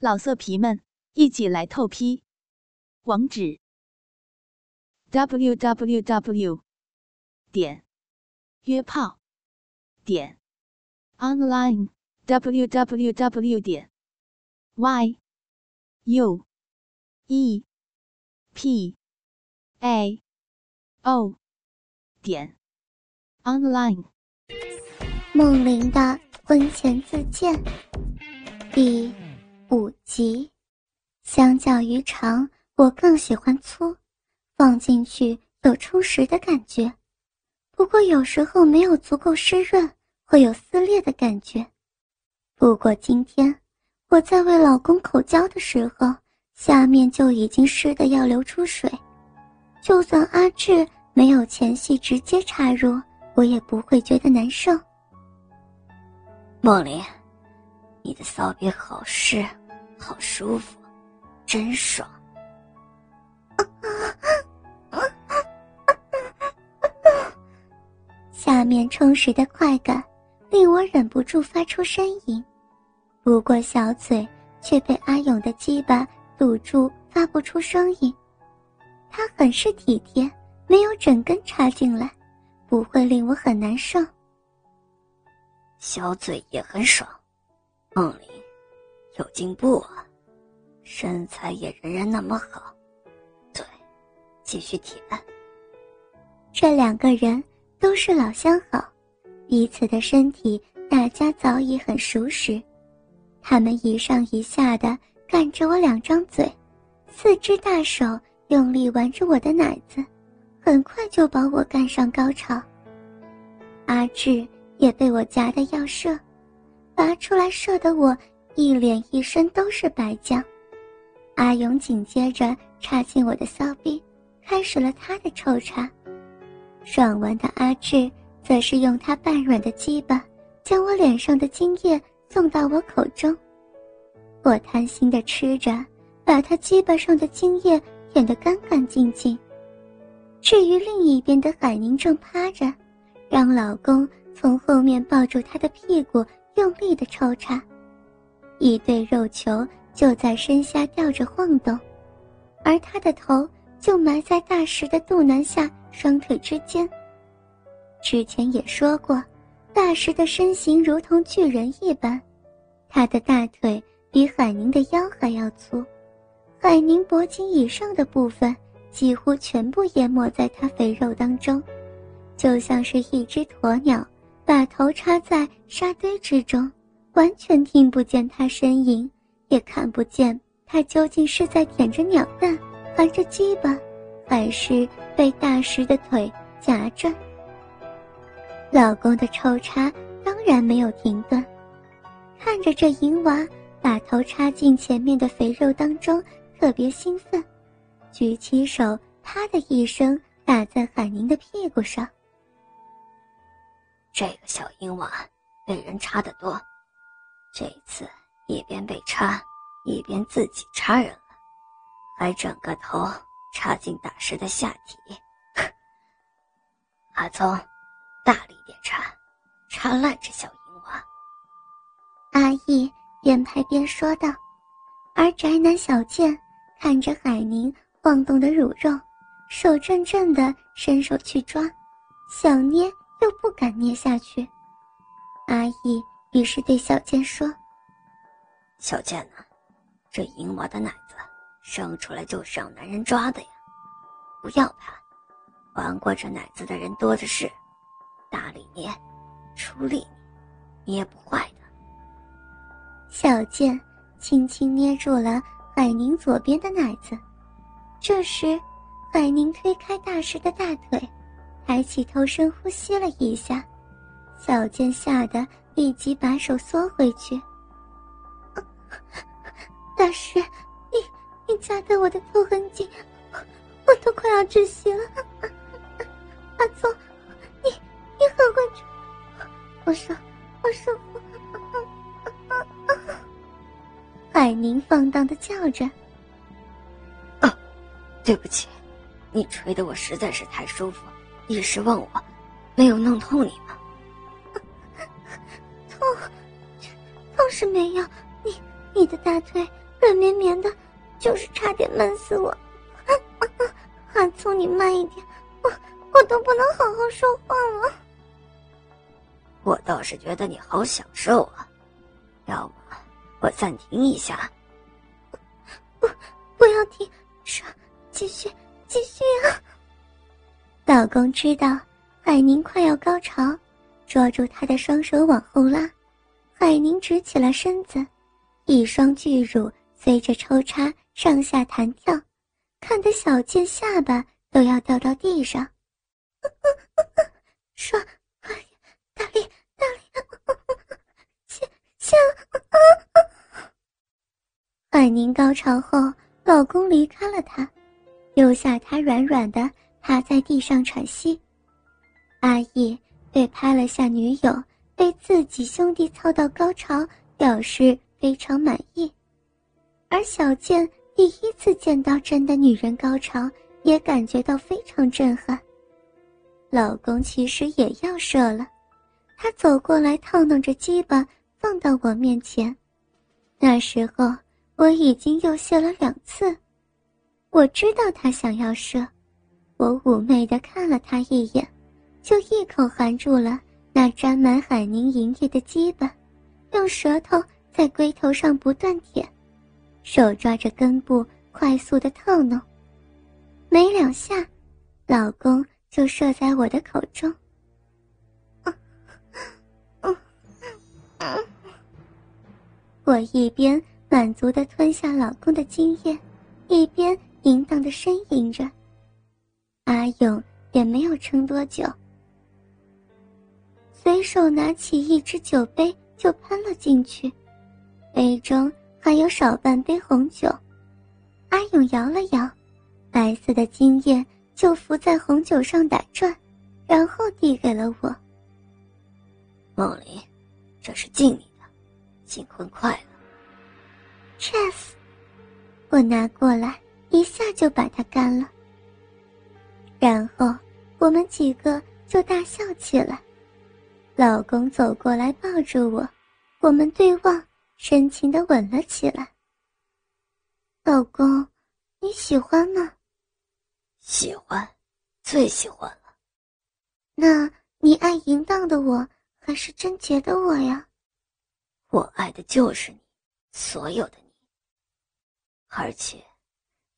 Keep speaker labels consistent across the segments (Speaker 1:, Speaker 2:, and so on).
Speaker 1: 老色皮们，一起来透批！网址：w w w 点约炮点 online w w w 点 y u e p a o 点 online。
Speaker 2: 梦玲的婚前自荐第。五级，相较于长，我更喜欢粗，放进去有充实的感觉。不过有时候没有足够湿润，会有撕裂的感觉。不过今天我在为老公口交的时候，下面就已经湿的要流出水。就算阿志没有前戏直接插入，我也不会觉得难受。
Speaker 3: 梦玲。你的骚逼好湿，好舒服，真爽。
Speaker 2: 下面充实的快感令我忍不住发出呻吟，不过小嘴却被阿勇的鸡巴堵住，发不出声音。他很是体贴，没有整根插进来，不会令我很难受。
Speaker 3: 小嘴也很爽。梦里，有进步啊，身材也仍然那么好，对，继续舔。
Speaker 2: 这两个人都是老相好，彼此的身体大家早已很熟识，他们一上一下的干着我两张嘴，四只大手用力玩着我的奶子，很快就把我干上高潮。阿志也被我夹得要射。拔出来射的我，一脸一身都是白浆。阿勇紧接着插进我的骚逼，开始了他的抽插。爽完的阿志则是用他半软的鸡巴，将我脸上的精液送到我口中。我贪心的吃着，把他鸡巴上的精液舔得干干净净。至于另一边的海宁正趴着，让老公从后面抱住他的屁股。用力的抽插，一对肉球就在身下吊着晃动，而他的头就埋在大石的肚腩下双腿之间。之前也说过，大石的身形如同巨人一般，他的大腿比海宁的腰还要粗，海宁脖颈以上的部分几乎全部淹没在他肥肉当中，就像是一只鸵鸟。把头插在沙堆之中，完全听不见他呻吟，也看不见他究竟是在舔着鸟蛋，含着鸡巴，还是被大石的腿夹着。老公的抽插当然没有停顿，看着这银娃把头插进前面的肥肉当中，特别兴奋，举起手，啪的一声打在海宁的屁股上。
Speaker 3: 这个小银娃被人插得多，插，一边自己插人了，还整个头插进大师的下体。阿聪，大力点插，插烂这小鹰娃。
Speaker 2: 阿义边拍边说道，而宅男小健看着海宁晃动的乳肉，手震震的伸手去抓，想捏。又不敢捏下去，阿义于是对小健说：“
Speaker 3: 小贱呐，这淫娃的奶子生出来就是让男人抓的呀，不要怕，玩过这奶子的人多的是，大力捏，出力捏不坏的。”
Speaker 2: 小贱轻轻捏住了海宁左边的奶子，这时，海宁推开大师的大腿。抬起头，深呼吸了一下，小贱吓得立即把手缩回去。大师，你你夹得我的头很紧，我都快要窒息了。阿聪，你你很会抓，我说我舒服。海宁放荡的叫着：“
Speaker 3: 啊，对不起，你捶的我实在是太舒服。”一时忘我，没有弄痛你吗？
Speaker 2: 痛，痛是没有。你你的大腿软绵绵的，就是差点闷死我。阿 聪，你慢一点，我我都不能好好说话了。
Speaker 3: 我倒是觉得你好享受啊，要不我暂停一下。
Speaker 2: 不，不要停，说，继续，继续啊！老公知道海宁快要高潮，抓住他的双手往后拉，海宁直起了身子，一双巨乳随着抽插上下弹跳。看得小贱下巴都要掉到地上，说：“大力大力，下下。”海宁高潮后，老公离开了她，留下她软软的趴在地上喘息。阿义被拍了下女友被自己兄弟操到高潮，表示非常满意，而小贱。第一次见到真的女人高潮，也感觉到非常震撼。老公其实也要射了，他走过来套弄着鸡巴放到我面前。那时候我已经又泄了两次，我知道他想要射，我妩媚的看了他一眼，就一口含住了那沾满海宁银液的鸡巴，用舌头在龟头上不断舔。手抓着根部，快速的套弄，没两下，老公就射在我的口中。我一边满足的吞下老公的精液，一边淫荡的呻吟着。阿勇也没有撑多久，随手拿起一只酒杯就喷了进去，杯中。还有少半杯红酒，阿勇摇了摇，白色的精液就浮在红酒上打转，然后递给了我。
Speaker 3: 梦玲，这是敬你的，新婚快乐。
Speaker 2: Cheers，我拿过来，一下就把它干了。然后我们几个就大笑起来，老公走过来抱住我，我们对望。深情的吻了起来。老公，你喜欢吗？
Speaker 3: 喜欢，最喜欢了。
Speaker 2: 那你爱淫荡的我，还是贞洁的我呀？
Speaker 3: 我爱的就是你，所有的你。而且，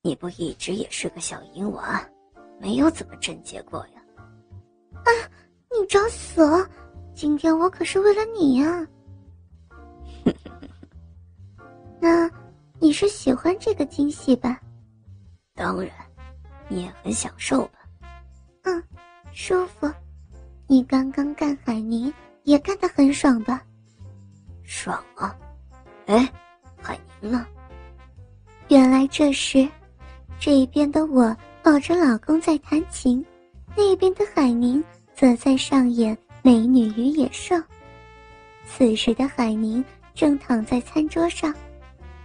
Speaker 3: 你不一直也是个小淫娃，没有怎么贞洁过呀？
Speaker 2: 啊，你找死！今天我可是为了你呀。那，你是喜欢这个惊喜吧？
Speaker 3: 当然，你也很享受吧？
Speaker 2: 嗯，舒服。你刚刚干海宁也干得很爽吧？
Speaker 3: 爽啊！哎，海宁呢？
Speaker 2: 原来这时，这边的我抱着老公在弹琴，那边的海宁则在上演美女与野兽。此时的海宁正躺在餐桌上。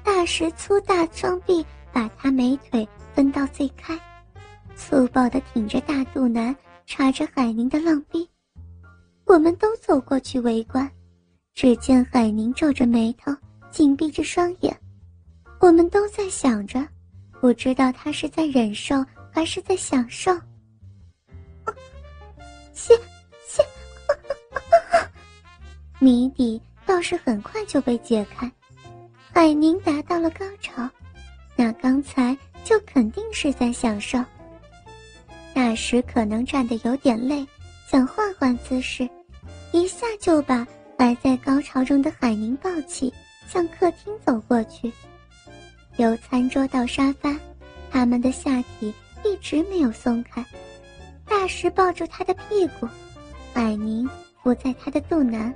Speaker 2: 大石粗大双臂把他美腿分到最开，粗暴的挺着大肚腩，插着海宁的浪逼。我们都走过去围观，只见海宁皱着眉头，紧闭着双眼。我们都在想着，不知道他是在忍受还是在享受。谢谢，谜底倒是很快就被解开。海宁达到了高潮，那刚才就肯定是在享受。那时可能站得有点累，想换换姿势，一下就把还在高潮中的海宁抱起，向客厅走过去。由餐桌到沙发，他们的下体一直没有松开。大石抱住他的屁股，海宁伏在他的肚腩，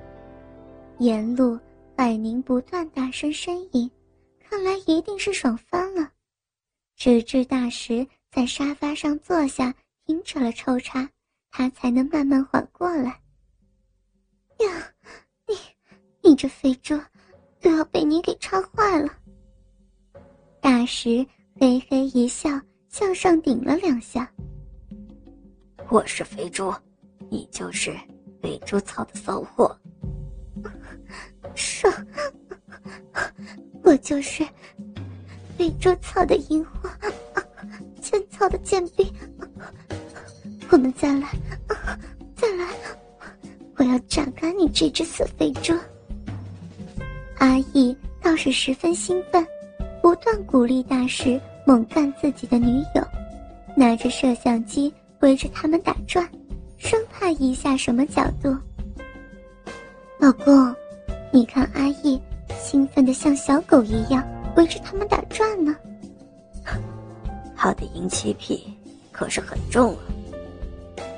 Speaker 2: 沿路。百宁不断大声呻吟，看来一定是爽翻了。直至大石在沙发上坐下，停止了抽插，他才能慢慢缓过来。呀，你，你这肥猪，都要被你给插坏了！大石嘿嘿一笑，向上顶了两下。
Speaker 3: 我是肥猪，你就是肥猪操的骚货。
Speaker 2: 爽，我就是非洲草的淫货，欠操的贱婢，我们再来，再来，我要榨干你这只死肥猪！阿义倒是十分兴奋，不断鼓励大师猛干自己的女友，拿着摄像机围着他们打转，生怕一下什么角度。老公，你看阿义兴奋的像小狗一样围着他们打转呢。
Speaker 3: 他的淫妻癖可是很重啊。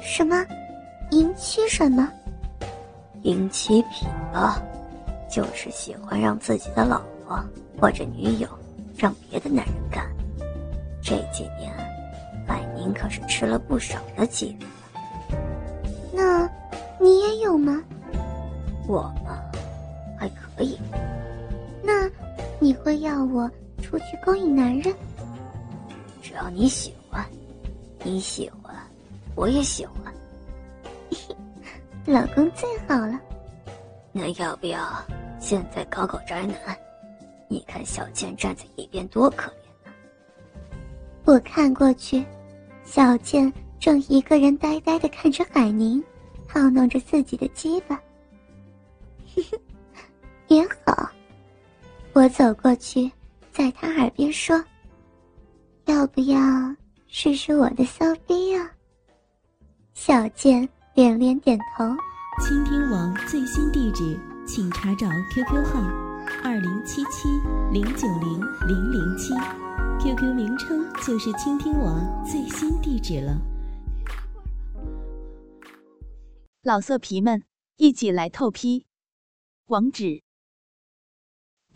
Speaker 2: 什么？淫妻什么？
Speaker 3: 淫妻癖啊，就是喜欢让自己的老婆或者女友让别的男人干。这几年，百宁可是吃了不少的鸡。
Speaker 2: 那，你也有吗？
Speaker 3: 我嘛，还可可以。
Speaker 2: 那你会要我出去勾引男人？
Speaker 3: 只要你喜欢，你喜欢，我也喜欢。
Speaker 2: 老公最好了。
Speaker 3: 那要不要现在搞搞宅男？你看小倩站在一边多可怜呐。
Speaker 2: 我看过去，小倩正一个人呆呆的看着海宁，套弄着自己的鸡巴。嘿 嘿也好，我走过去，在他耳边说：“要不要试试我的骚逼啊？”小贱连连点头。
Speaker 4: 倾听网最新地址，请查找 QQ 号：二零七七零九零零零七，QQ 名称就是倾听网最新地址了。
Speaker 1: 老色皮们，一起来透批！网址